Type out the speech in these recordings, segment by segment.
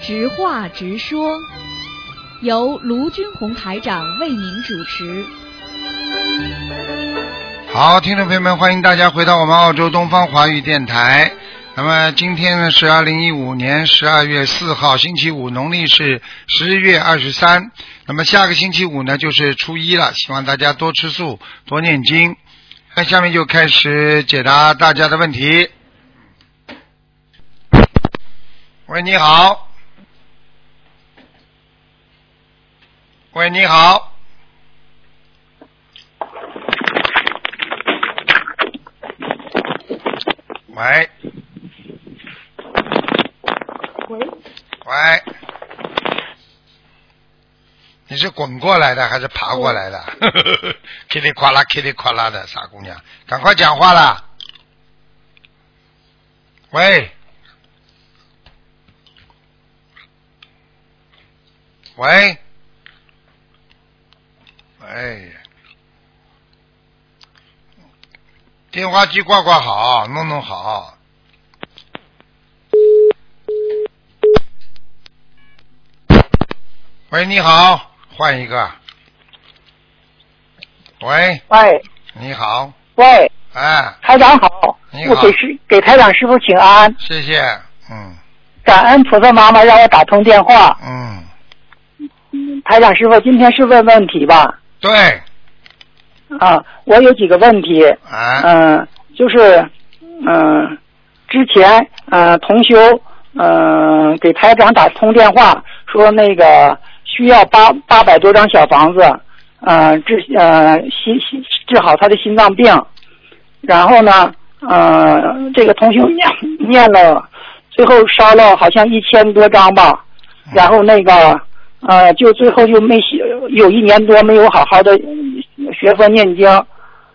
直话直说，由卢军红台长为您主持。好，听众朋友们，欢迎大家回到我们澳洲东方华语电台。那么今天呢是二零一五年十二月四号，星期五，农历是十月二十三。那么下个星期五呢就是初一了，希望大家多吃素，多念经。那下面就开始解答大家的问题。喂，你好。喂，你好。喂。喂。喂。你是滚过来的还是爬过来的？噼里呱啦，噼里呱啦的，傻姑娘，赶快讲话啦！喂。喂。哎呀，电话机挂挂好，弄弄好。喂，你好，换一个。喂，喂，你好，喂，哎，台长好，你好。我给师给台长师傅请安，谢谢，嗯。感恩菩萨妈妈让我打通电话。嗯，台长师傅，今天是问问题吧？对，啊，我有几个问题，哎，嗯、就是，嗯、之前呃同修嗯、给台长打通电话说那个需要八八百多张小房子，呃治呃心心治好他的心脏病，然后呢呃这个同修念念了，最后烧了好像一千多张吧，然后那个呃就最后就没写，有一年多没有好好的学佛念经，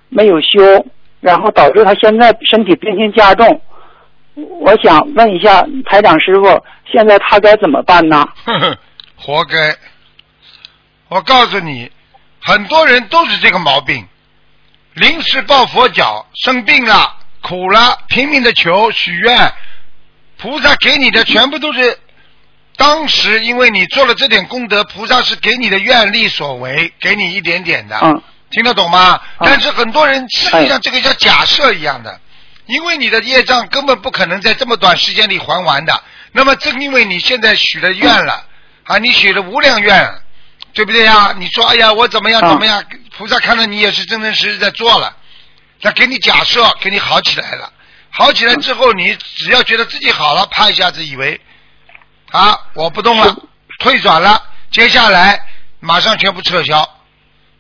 没有修，然后导致他现在身体病情加重。我想问一下台长师傅，现在他该怎么办呢？活该！我告诉你，很多人都是这个毛病，临时抱佛脚，生病了、苦了，拼命的求许愿，菩萨给你的全部都是当时因为你做了这点功德，菩萨是给你的愿力所为，给你一点点的，嗯。听得懂吗？嗯。但是很多人实际上这个叫假设一样的，因为你的业障根本不可能在这么短时间里还完的。那么正因为你现在许了愿了，啊，你许了无量愿，对不对呀？你说哎呀，我怎么样嗯怎么样？菩萨看到你也是真真实实在做了，他给你假设，给你好起来了。好起来之后，你只要觉得自己好了，啪一下子以为啊，我不动了，退转了，接下来马上全部撤销。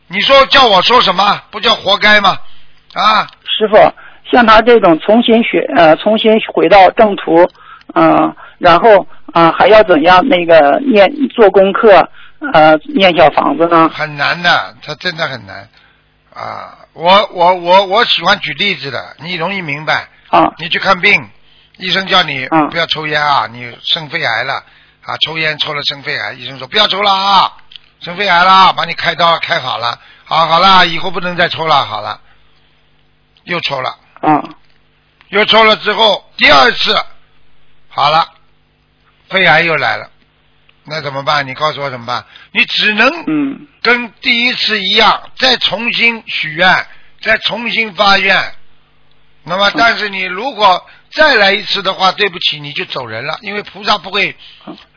你说叫我说什么？不叫活该吗？啊，师傅，像他这种重新学呃重新回到正途，嗯、然后啊、呃还要怎样那个念做功课呃念小房子呢？很难的，他真的很难啊！我我我我喜欢举例子的，你容易明白。啊你去看病，医生叫你嗯不要抽烟啊，你生肺癌了啊，抽烟抽了生肺癌，医生说不要抽了啊，生肺癌了，把你开刀开好了，好好了，以后不能再抽了，好了，又抽了，嗯又抽了之后第二次好了，肺癌又来了，那怎么办？你告诉我怎么办？你只能嗯跟第一次一样，再重新许愿，再重新发愿。那么，但是你如果再来一次的话，对不起，你就走人了，因为菩萨不会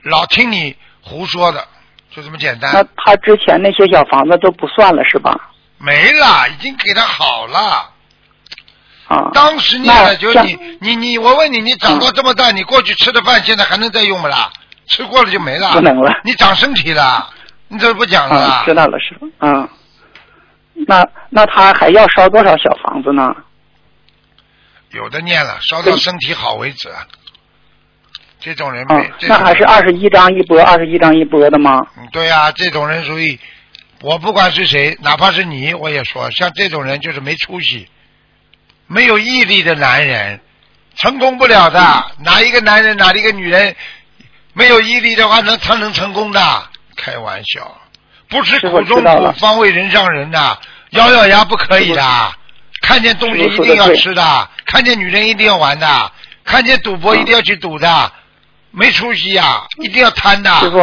老听你胡说的，就这么简那单。他之前那些小房子都不算了是吧？没了，已经给他好了。啊，当时念了，那像就是你你你，我问你，你长到这么大，你过去吃的饭，现在还能再用不啦？吃过了就没了。不能了你长身体了，你怎么不讲了知道了，师傅。嗯，那那他还要烧多少小房子呢？有的念了，烧到身体好为止。这种人啊没，，这种那还是二十一张一波，二十一张一波的吗？嗯对呀、这种人属于我不管是谁，哪怕是你，我也说，像这种人就是没出息，没有毅力的男人，成功不了的。哪一个男人，哪一个女人没有毅力的话，能他能成功的？开玩笑，不吃苦中苦，方为人上人呐、咬咬牙不可以的，看见东西一定要吃的，看见女人一定要玩的，看见赌博一定要去赌的，没出息呀，一定要贪的。师傅，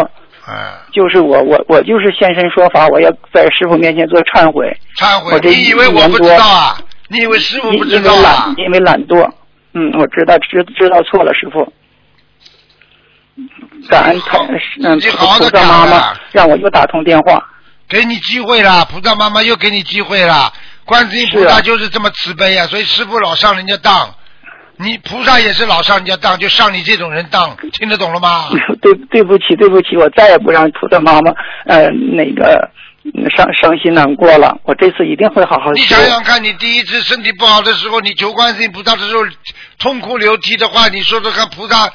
嗯，就是我我我就是现身说法，我要在师傅面前做忏悔，忏悔你以为我不知道啊？你以为师傅不知道啊因为懒？因为懒惰。嗯，我知道知知道错了，师傅。感恩他嗯你好好的菩萨妈妈让我又打通电话。给你机会了，菩萨妈妈又给你机会了。观世音菩萨就是这么慈悲呀、所以师傅老上人家当，你菩萨也是老上人家当，就上你这种人当，听得懂了吗？对对不起对不起，我再也不让菩萨妈妈呃那个嗯伤伤心难过了。我这次一定会好好你想。想看，你第一次身体不好的时候，你求观世音菩萨的时候痛哭流涕的话，你说说看，菩萨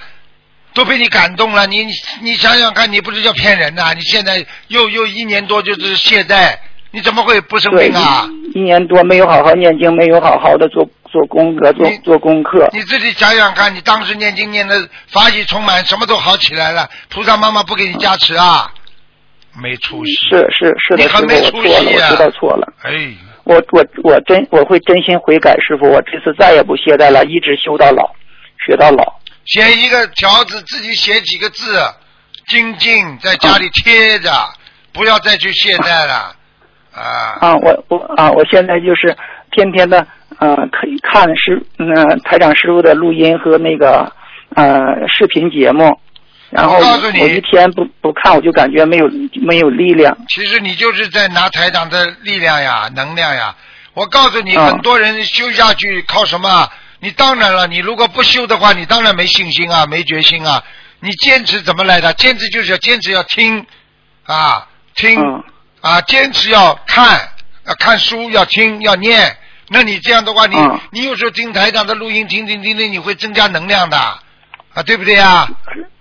都被你感动了。你你你想想看，你不是叫骗人呐、你现在又又一年多就是懈怠，你怎么会不生对病啊？一一年多没有好好念经，没有好好的做做功课，做做功课。你自己想想看，你当时念经念的法喜充满，什么都好起来了，菩萨妈妈不给你加持啊？没出息。是是是你很没出息啊我知道错了。哎，我我我真我会真心悔改，师傅，我这次再也不懈怠了，一直修到老，学到老。写一个条子，自己写几个字，精进在家里贴着，不要再去懈怠了。啊，啊，我我啊，我现在就是天天的呃，可以看师嗯、台长师傅的录音和那个呃视频节目，然后我告诉你我一天不不看，我就感觉没有没有力量。其实你就是在拿台长的力量呀、能量呀。我告诉你，嗯很多人修下去靠什么？你当然了，你如果不修的话，你当然没信心啊，没决心啊。你坚持怎么来的？坚持就是要坚持要听啊，听、嗯啊，坚持要看，啊看书，要听，要念。那你这样的话，你、嗯你有时候听台长的录音，听听听听，你会增加能量的啊，对不对啊？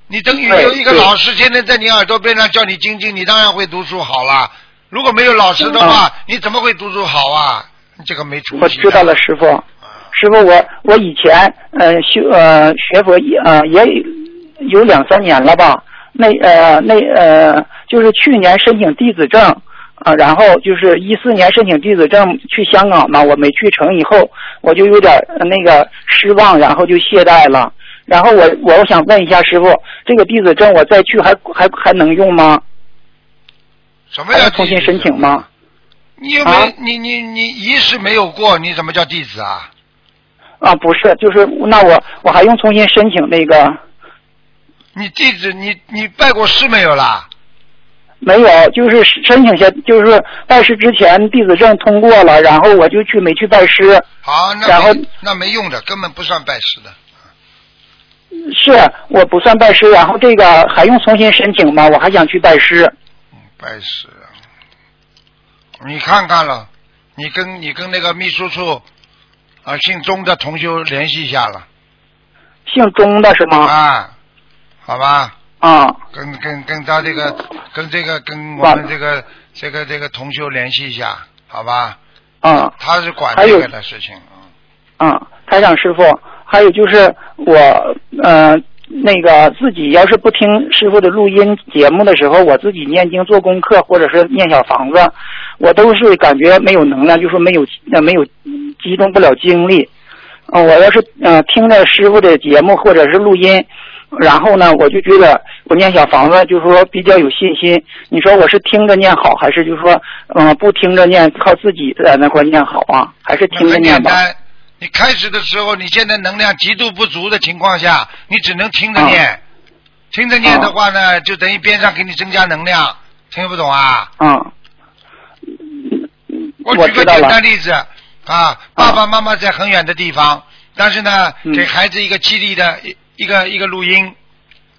你等于有一个老师天天在你耳朵边上叫你精进，你当然会读书好了。如果没有老师的话，你怎么会读书好啊？你这个没出息。知道了，。师傅。师傅，我我以前呃修呃学佛也呃也有两三年了吧。那呃那呃就是去年申请弟子证啊、然后就是一四年申请弟子证去香港嘛，我没去成，以后我就有点呃那个失望，然后就懈怠了。然后我我想问一下师傅，这个弟子证我再去还还还能用吗？什么叫重新申请吗？？你有没、啊你你你仪式没有过，你怎么叫弟子啊？啊，不是，就是那我我还用重新申请那个你地址你你拜过师没有啦？没有，就是申请下，就是拜师之前弟子证通过了，然后我就去没去拜师。好，那然后那没用的，根本不算拜师的。是我不算拜师，然后这个还用重新申请吗？我还想去拜师。嗯，拜师啊！你看看了，你跟你跟那个秘书处啊姓钟的同修联系一下了姓钟的是吗？啊，好吧？啊跟跟跟他这个跟这个跟我们这个这个这个同修联系一下，好吧？啊他是管这个的事情，嗯啊！台长师傅，还有就是我呃那个自己要是不听师傅的录音节目的时候，我自己念经做功课或者是念小房子，我都是感觉没有能量，就说没有呃没有激动不了精力。嗯、我要是呃听着师傅的节目或者是录音，然后呢，我就觉得我念小房子就是说比较有信心。你说我是听着念好，还是就是说嗯、呃不听着念，靠自己在那块念好啊？还是听着念吧？你开始的时候，你现在能量极度不足的情况下，你只能听着念。听着念的话呢，就等于边上给你增加能量。听不懂啊？嗯，我举个简单例子啊，爸爸妈妈在很远的地方，但是呢，嗯给孩子一个激励的一一个一个录音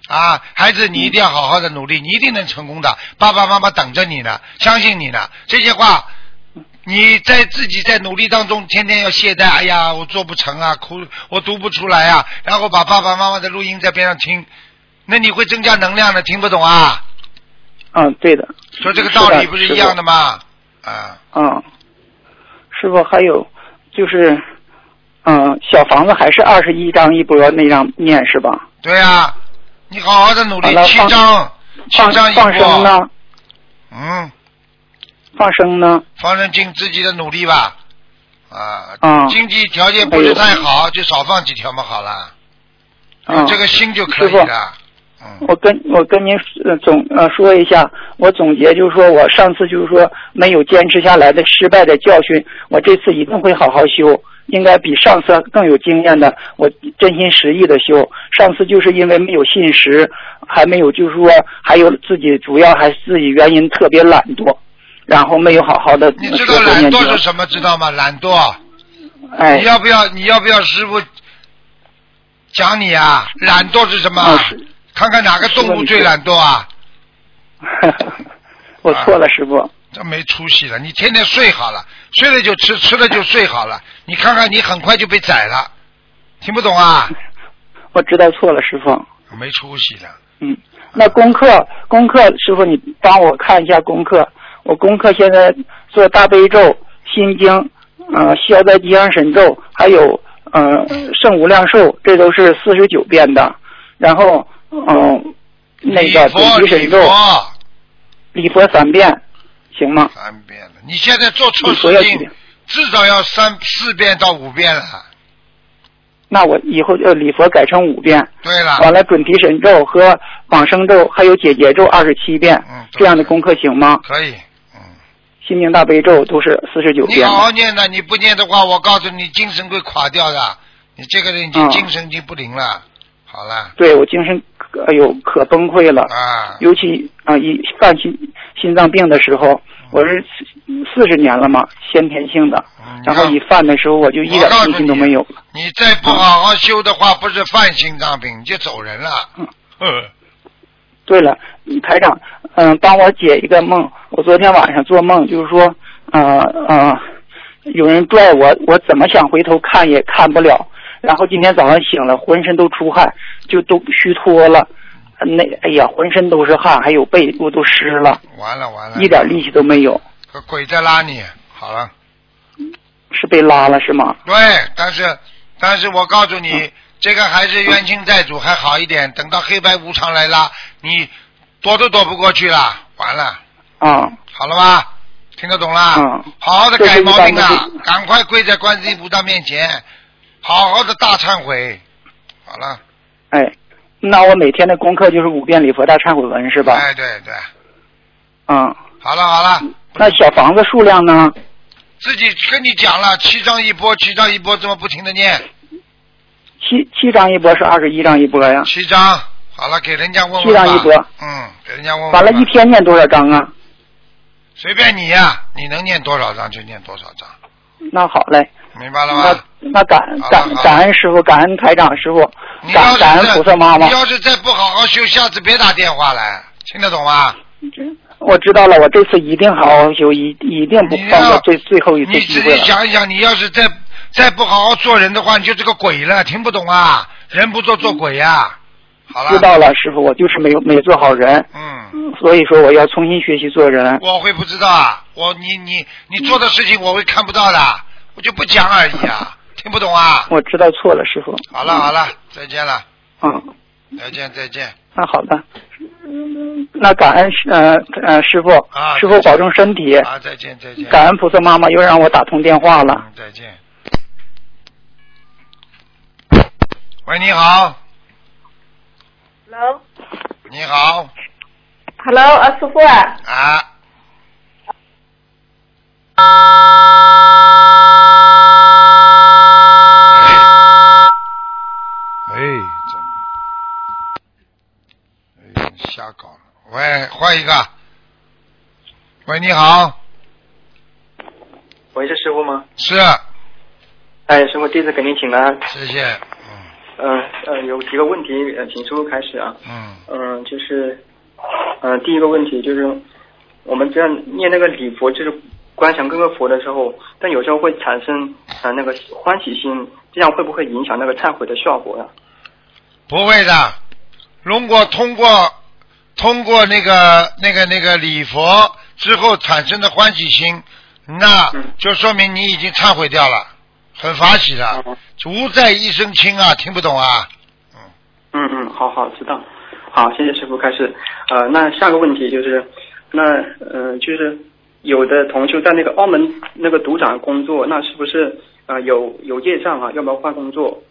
啊，孩子你一定要好好的努力，你一定能成功的，爸爸妈妈等着你呢，相信你呢。这些话，你在自己在努力当中，天天要懈怠，哎呀，我做不成啊，哭，我读不出来啊，然后把爸爸妈妈的录音在边上听，那你会增加能量的，听不懂啊？嗯，对的。说这个道理不是一样的吗？啊。嗯，师傅还有就是，嗯，小房子还是二十一张一波那张念是吧？对呀、你好好的努力七张，七张一放生波。呢？嗯，放生呢？放生尽自己的努力吧。啊，嗯经济条件不是太好，就少放几条嘛，好了，有啊，这个心就可以了。嗯，我跟我跟您呃总呃说一下，我总结就是说我上次就是说没有坚持下来的失败的教训，我这次一定会好好修，应该比上次更有经验的，我真心实意的修。上次就是因为没有信实，还没有就是说还有自己主要还是自己原因特别懒惰，然后没有好好的你知道懒惰是什么？知道吗？懒惰。哎你，要不要？你要不要师傅讲你啊？懒惰是什么？看看哪个动物最懒惰啊？我错了，师傅。这没出息了！你天天睡好了，睡了就吃，吃了就睡好了。你看看，你很快就被宰了，听不懂啊？我知道错了，师傅。没出息的。嗯，那功课，功课，师傅你帮我看一下功课。我功课现在做大悲咒、心经，呃，消灾吉祥神咒，还有呃圣无量寿，这都是四十九遍的。然后，嗯、那个准提神咒、礼佛礼佛三遍，行吗？三遍了，你现在做错事情至少要三四遍到五遍了。那我以后就礼佛改成五遍，对了，完了准提神咒和往生咒还有解结咒二十七遍，嗯这样的功课行吗？可以，嗯，心经大悲咒都是四十九你遍你。好好念的，你不念的话，我告诉你，精神会垮掉的。你这个人已经嗯精神已经不灵了。好了，对我精神可哎呦可崩溃了，啊，尤其啊一犯心心脏病的时候，我是四十年了嘛，先天性的，嗯然后一犯的时候我就一点信心都没有了。你再不好好修的话，不是犯心脏病，你就走人了。嗯 呵对了，台长，嗯、帮我解一个梦。我昨天晚上做梦，就是说，呃呃，有人拽我，我怎么想回头看也看不了。然后今天早上醒了，浑身都出汗，就都虚脱了。那哎呀，浑身都是汗，还有背部都湿了，完了完了，一点力气都没有。个鬼在拉你。好了，是被拉了是吗？对，但是但是我告诉你，这个还是冤亲债主还好一点，等到黑白无常来拉，你躲都躲不过去了，完了，啊，好了吧？听得懂啦？嗯好好的改毛病啊！赶快跪在观世音菩萨面前，好好的大忏悔。好了，哎，那我每天的功课就是五遍礼佛大忏悔文是吧？哎，对对，嗯，好了好了，那小房子数量呢？自己跟你讲了，七张一波，七张一波，这么不停的念，七七张一波是二十一张一波呀？七张，好了，给人家问问吧。七张一波嗯，给人家问。完了，一天念多少张啊？随便你呀、你能念多少张就念多少张，那好嘞，明白了吗？那那感感感恩师傅，感恩台长师傅感感恩菩萨妈妈你。要是再不好好修，下次别打电话来，听得懂吗？我知道了，我这次一定好好修，一一定不放过最最后一次你自己机会。想一想，你要是再再不好好做人的话，你就是个鬼了，听不懂啊？人不做做鬼呀、好了，知道了，师傅，我就是没有没做好人，嗯，所以说我要重新学习做人。我会不知道啊？我你你你做的事情我会看不到的，我就不讲而已啊，听不懂啊？我知道错了，师傅。好了好了，再见了，嗯，再见再见。那好的，那感恩师呃呃师傅啊，师傅保重身体，啊，再见再见。感恩菩萨妈妈又让我打通电话了。嗯，再见。喂，你好，Hello，Hello，你好，啊，师傅啊，啊。哎，真的，哎，瞎搞了。喂，换一个。喂，你好，喂，是师傅吗？是，哎，师傅，弟子给您请安。谢谢，嗯嗯呃有几个问题，呃，请师傅开始啊。嗯，嗯、就是，呃，第一个问题就是，我们这样念那个礼佛，就是观想各个佛的时候，但有时候会产生呃那个欢喜心，这样会不会影响那个忏悔的效果呀、不会的。如果通过通过那个那个那个礼佛之后产生的欢喜心，那嗯就说明你已经忏悔掉了，很法喜的，嗯无债一身轻啊，听不懂啊？嗯嗯嗯，好好知道。好，谢谢师傅开始。呃，那下个问题就是，那呃就是有的同修在那个澳门那个赌场工作，那是不是呃有有业障啊？要不要换工作？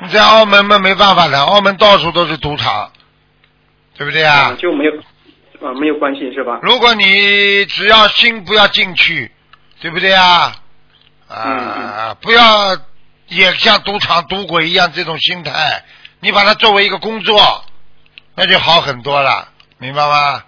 你在澳门嘛没办法的，澳门到处都是赌场，对不对啊？就没有啊、没有关系是吧？如果你只要心不要进去，对不对啊？啊、嗯不要也像赌场赌鬼一样这种心态，你把它作为一个工作，那就好很多了，明白吗？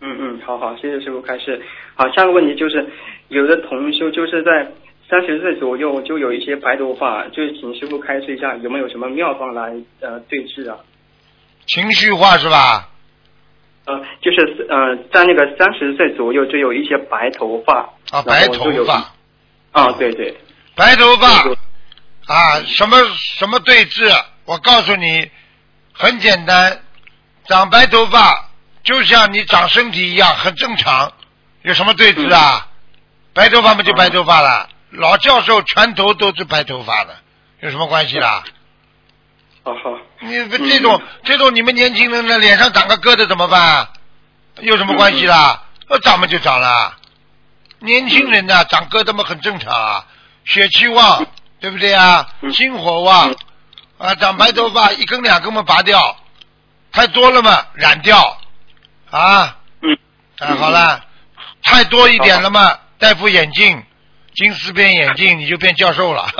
嗯嗯，好好，谢谢师傅开示。好，下个问题就是，有的同修就是在三十岁左右就有一些白头发，就是请师傅开示一下有没有什么妙方来呃对治啊？情绪化是吧？呃，就是呃在那个三十岁左右就有一些白头发啊，白头发，啊，对对，白头发啊，什么什么对治？我告诉你，很简单，长白头发就像你长身体一样，很正常。有什么对治啊？白头发嘛就白头发了，老教授全头都是白头发的，有什么关系啦？好好，你不这种、这种你们年轻人的脸上长个疙瘩怎么办？有什么关系啦？呃，长嘛就长了。年轻人呢，长疙瘩嘛很正常啊，血气旺，对不对啊？嗯心火旺啊，长白头发一根两根嘛拔掉，太多了嘛染掉啊。嗯，啊，好了，太多一点了嘛，戴副眼镜，金丝边眼镜你就变教授了。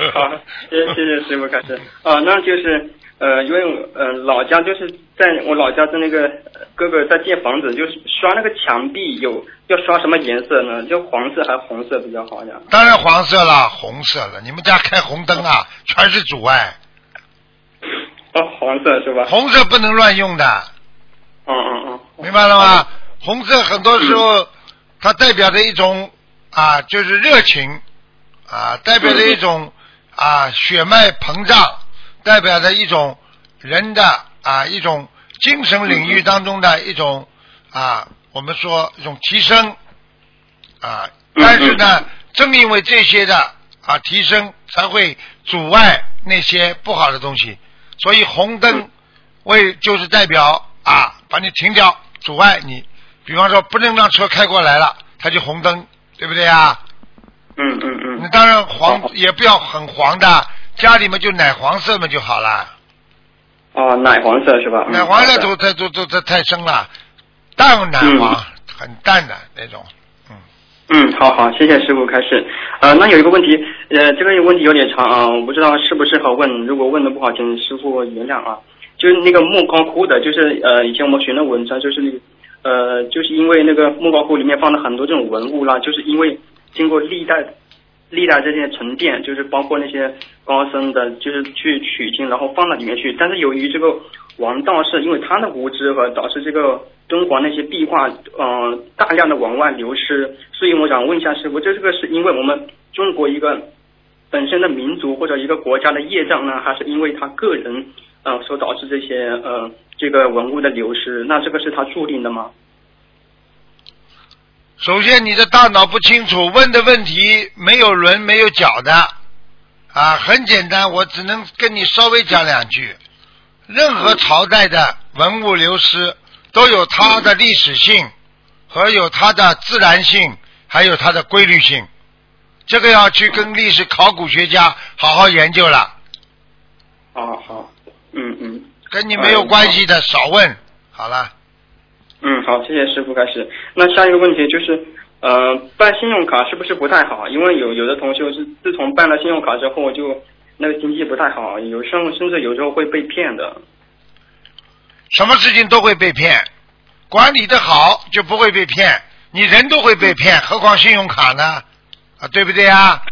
好，谢谢谢谢师傅开始。啊，那就是呃，因为呃老家就是在我老家的那个呃哥哥在建房子，就是刷那个墙壁有要刷什么颜色呢？就黄色还是红色比较好呀？当然黄色了，红色了。你们家开红灯啊，全是阻碍，哦，黄色是吧？红色不能乱用的，嗯嗯嗯。明白了吗？红色很多时候它代表着一种啊，就是热情啊，代表着一种啊血脉膨胀，代表着一种人的啊一种精神领域当中的一种啊，我们说一种提升啊，但是呢，正因为这些的啊提升，才会阻碍那些不好的东西，所以红灯为就是代表啊，把你停掉，阻碍你。比方说，不能让车开过来了，它就红灯，对不对啊？嗯嗯嗯。那当然黄也不要很黄的，家里面就奶黄色嘛就好了。哦，奶黄色是吧？嗯奶黄色都太都都太太深了，淡奶黄，很淡的那种。嗯，好好，谢谢师傅开始。呃，那有一个问题，呃，这个问题有点长啊，我不知道适不适合问，如果问的不好，请师傅原谅啊。就是那个莫高窟的，就是呃，以前我们学的文章，就是那个呃，就是因为那个莫高窟里面放了很多这种文物啦，就是因为经过历代历代这些沉淀，就是包括那些高僧的，就是去取经，然后放到里面去。但是由于这个王道士，因为他的无知和导致这个敦煌那些壁画，呃，大量的往外流失。所以我想问一下师傅，这这个是因为我们中国一个本身的民族或者一个国家的业障呢，还是因为他个人呃所导致这些呃这个文物的流失？那这个是他注定的吗？首先，你的大脑不清楚，问的问题没有轮没有脚的啊，很简单，我只能跟你稍微讲两句。任何朝代的文物流失都有它的历史性和有它的自然性，还有它的规律性，这个要去跟历史考古学家好好研究了，哦，好，嗯嗯。跟你没有关系的少问。好了，嗯，好，谢谢师傅开始。那下一个问题就是，呃，办信用卡是不是不太好？因为有有的同学是自从办了信用卡之后，就那个经济不太好，有时候甚至有时候会被骗的。什么事情都会被骗，管理的好就不会被骗，你人都会被骗，何况信用卡呢？啊，对不对啊？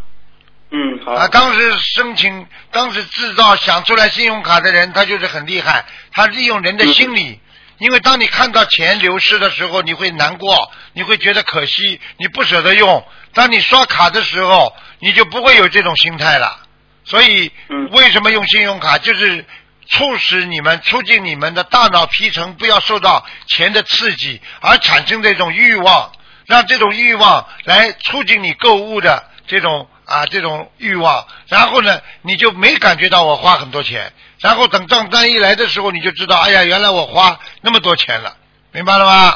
嗯，好。啊，当时申请、当时制造、想出来信用卡的人，他就是很厉害，他利用人的心理。因为当你看到钱流失的时候，你会难过，你会觉得可惜，你不舍得用。当你刷卡的时候，你就不会有这种心态了。所以，嗯为什么用信用卡？就是促使你们、促进你们的大脑皮层不要受到钱的刺激，而产生这种欲望，让这种欲望来促进你购物的这种啊这种欲望。然后呢，你就没感觉到我花很多钱。然后等账单一来的时候，你就知道，哎呀，原来我花那么多钱了，明白了吗？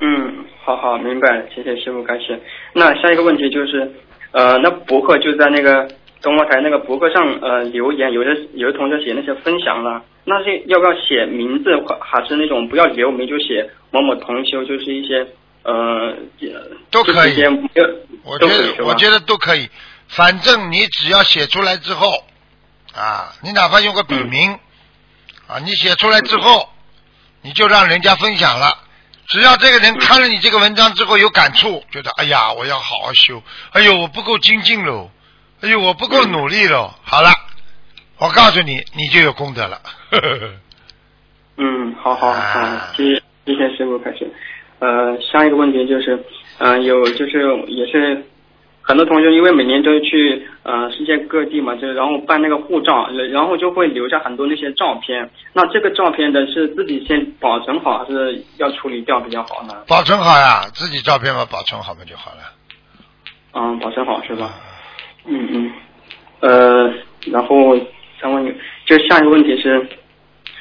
嗯，好好明白，谢谢师傅感谢。那下一个问题就是，呃，那博客就在那个东方台那个博客上呃留言，有的有的同学写那些分享了，那些要不要写名字，还是那种不要留名就写某某同修，就是一些呃都可以。我觉得我觉得都可以，反正你只要写出来之后，啊，你哪怕用个笔名，啊，你写出来之后，你就让人家分享了。只要这个人看了你这个文章之后有感触，觉得哎呀，我要好好修，哎呦，我不够精进喽，哎呦，我不够努力喽，好了，我告诉你，你就有功德了。嗯，好好啊。好，谢谢谢谢师傅开始。呃，下一个问题就是，呃，有就是也是很多同学因为每年都去呃世界各地嘛，就是然后办那个护照，然后就会留下很多那些照片。那这个照片的是自己先保存好，还是要处理掉比较好呢？保存好呀，自己照片嘛，保存好嘛就好了。嗯，保存好是吧？嗯嗯。呃，然后再问你，就下一个问题是，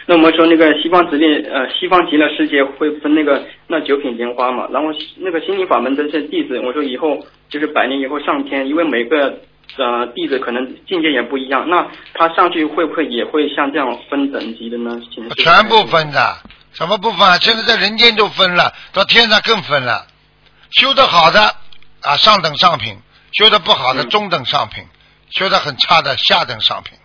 那我们说那个西方极乐呃西方极乐世界会分那个那九品莲花嘛，然后那个心灵法门的这些弟子，我说以后就是百年以后上天，因为每个呃弟子可能境界也不一样，那他上去会不会也会像这样分等级的呢？请全部分的，什么不分啊？现在在人间就分了，到天上更分了。修得好的啊，上等上品；修得不好的嗯中等上品；修得很差的下等上品，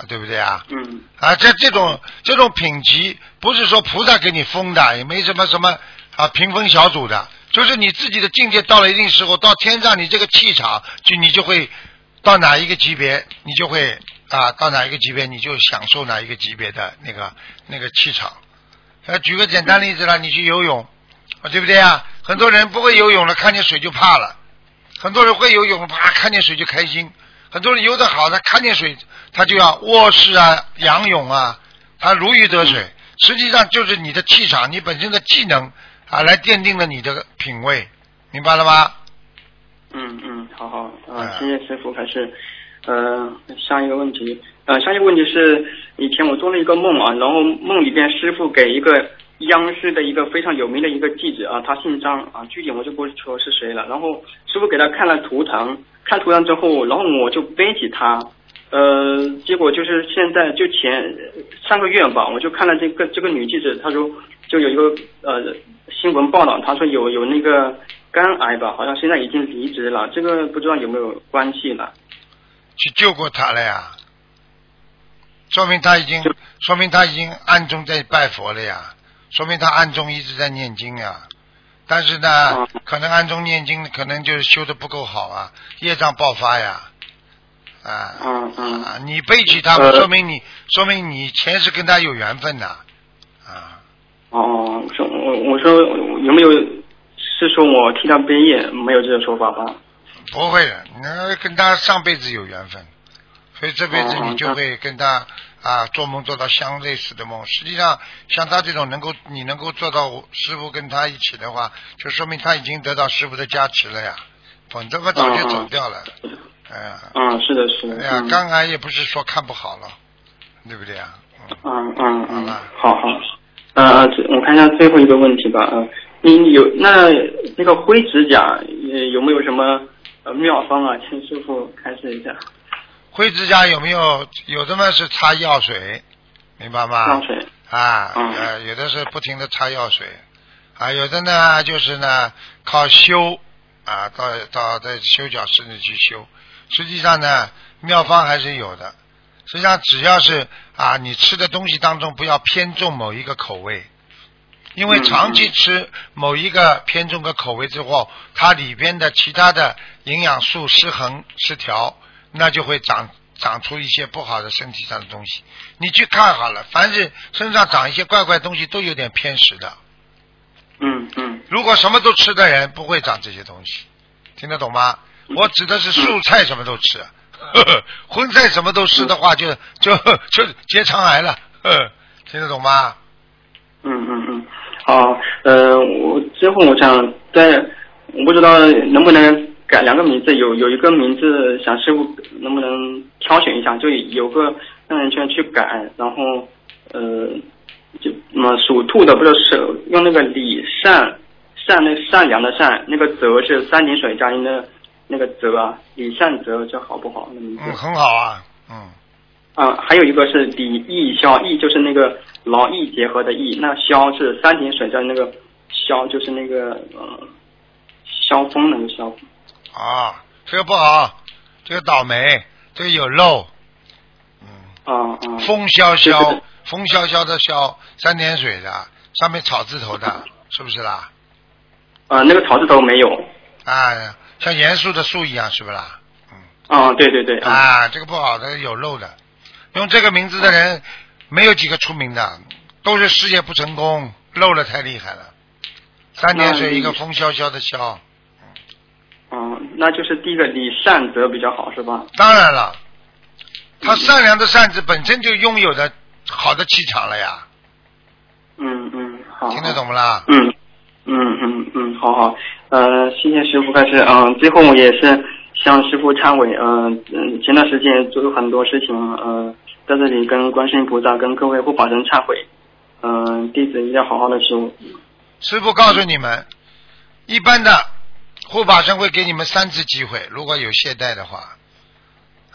啊，对不对啊？嗯啊，这这种这种品级不是说菩萨给你封的，也没什么什么啊评分小组的，就是你自己的境界到了一定时候，到天上你这个气场就你就会到哪一个级别，你就会啊到哪一个级别你就享受哪一个级别的那个那个气场。呃，举个简单例子了，你去游泳，啊，对不对啊？很多人不会游泳了，看见水就怕了；很多人会游泳，啪，看见水就开心；很多人游得好他，看见水他就要卧式啊、仰泳啊，他如鱼得水。实际上就是你的气场，你本身的技能啊，来奠定了你的品味，明白了吗？嗯嗯，好好啊、嗯谢谢师傅。还是呃，下一个问题，呃，下一个问题是，以前我做了一个梦啊，然后梦里边师傅给一个央视的一个非常有名的一个记者啊，他姓张啊，具体我就不说是谁了。然后师傅给他看了图腾，看图腾之后，然后我就背起他。呃，结果就是现在就前上个月吧，我就看了这个这个女记者，她说就有一个呃新闻报道，她说有有那个肝癌吧，好像现在已经离职了，这个不知道有没有关系了。去救过他了呀，说明他已经，说明他已经暗中在拜佛了呀，说明他暗中一直在念经呀。但是呢，嗯可能暗中念经，可能就是修的不够好啊，业障爆发呀，啊，嗯嗯啊，你背起他，呃说明你，说明你前世跟他有缘分呐，啊，哦，我说我我说有没有是说我替他背业？没有这个说法吧？不会的，你那跟他上辈子有缘分，所以这辈子哦你就会跟他啊做梦做到相类似的梦。实际上，像他这种能够你能够做到师傅跟他一起的话，就说明他已经得到师傅的加持了呀，否则我早就走掉了。嗯，是的，是的。哎呀，嗯肝癌也不是说看不好了，对不对啊？嗯，嗯嗯嗯好了，好好。呃呃，这我看一下最后一个问题吧。嗯，你有那那个灰指甲呃有没有什么呃妙方啊？请师傅开示一下。灰指甲有没有？有的嘛是擦药水，明白吗？药水。啊，嗯呃，有的是不停的擦药水，啊，有的呢就是呢靠修，啊，到到在修脚室里去修。实际上呢，妙方还是有的。实际上只要是啊，你吃的东西当中不要偏重某一个口味，因为嗯长期吃某一个偏重的口味之后，它里边的其他的营养素失衡失调，那就会长长出一些不好的身体上的东西。你去看好了，凡是身上长一些怪怪东西，都有点偏食的。嗯嗯如果什么都吃的人，不会长这些东西，听得懂吗？我指的是素菜什么都吃，呵呵荤菜什么都吃的话就，就就结肠癌了，呵呵听得懂吗？嗯嗯嗯。好，呃，我最后我想在，我不知道能不能改两个名字，有有一个名字想师傅能不能挑选一下，就有个让人圈去改，然后呃，就么属兔的不是是用那个李善善那善良的善，那个泽是三点水加音的那个泽啊，李善泽这好不好？那名字嗯，很好啊，嗯，啊，还有一个是李义萧，义就是那个劳逸结合的义，那萧是三点水加那个萧，就是那个呃萧峰那个萧。啊，这个不好，这个倒霉，这个有漏，嗯，啊啊。风萧萧，风萧萧的萧，三点水的，上面草字头的，是不是啦？啊，那个草字头没有。啊，像严肃的肃一样，是不是啦？啊，对对对啊。啊，这个不好的有漏的，用这个名字的人没有几个出名的，都是事业不成功，漏了太厉害了。三点水一个风萧萧的萧，嗯，那就是第一个李善德比较好是吧？当然了，他善良的善字本身就拥有的好的气场了呀，嗯嗯，好。听得懂不啦？嗯嗯嗯嗯，好好，呃，谢谢师傅开始，嗯、最后我也是向师傅忏悔，嗯、嗯，前段时间做了很多事情，呃，在这里跟观世音菩萨、跟各位护法神忏悔，嗯、弟子一定要好好的修，师傅告诉你们，一般的护法神会给你们三次机会，如果有懈怠的话，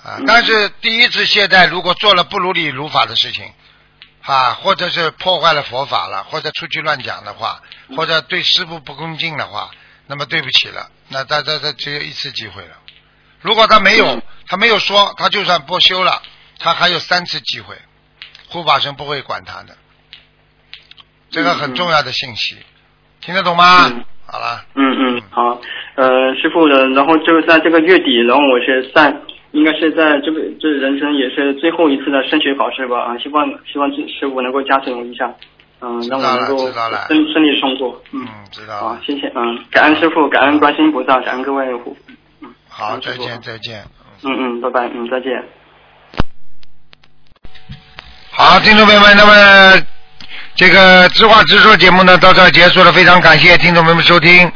啊，但是第一次懈怠，如果做了不如理如法的事情，啊，或者是破坏了佛法了，或者出去乱讲的话，或者对师傅不恭敬的话，那么对不起了，那他他他只有一次机会了。如果他没有，他没有说，他就算不修了，他还有三次机会，护法神不会管他的，这个很重要的信息，听得懂吗？嗯。好了，嗯嗯，好，呃，师傅的，然后就在这个月底，然后我是在，应该是在这个这人生也是最后一次的升学考试吧，啊，希望希望师傅能够加持我一下，嗯、让我能够顺顺利通过，嗯，嗯，知道好了，，谢谢，嗯，感恩师傅，感恩观世音菩萨，感恩各位护，嗯，好，再见，再见。嗯嗯，拜拜，嗯，再见。好，听众朋友们，那么这个知话直说节目呢到这儿结束了，非常感谢听众朋友们收听。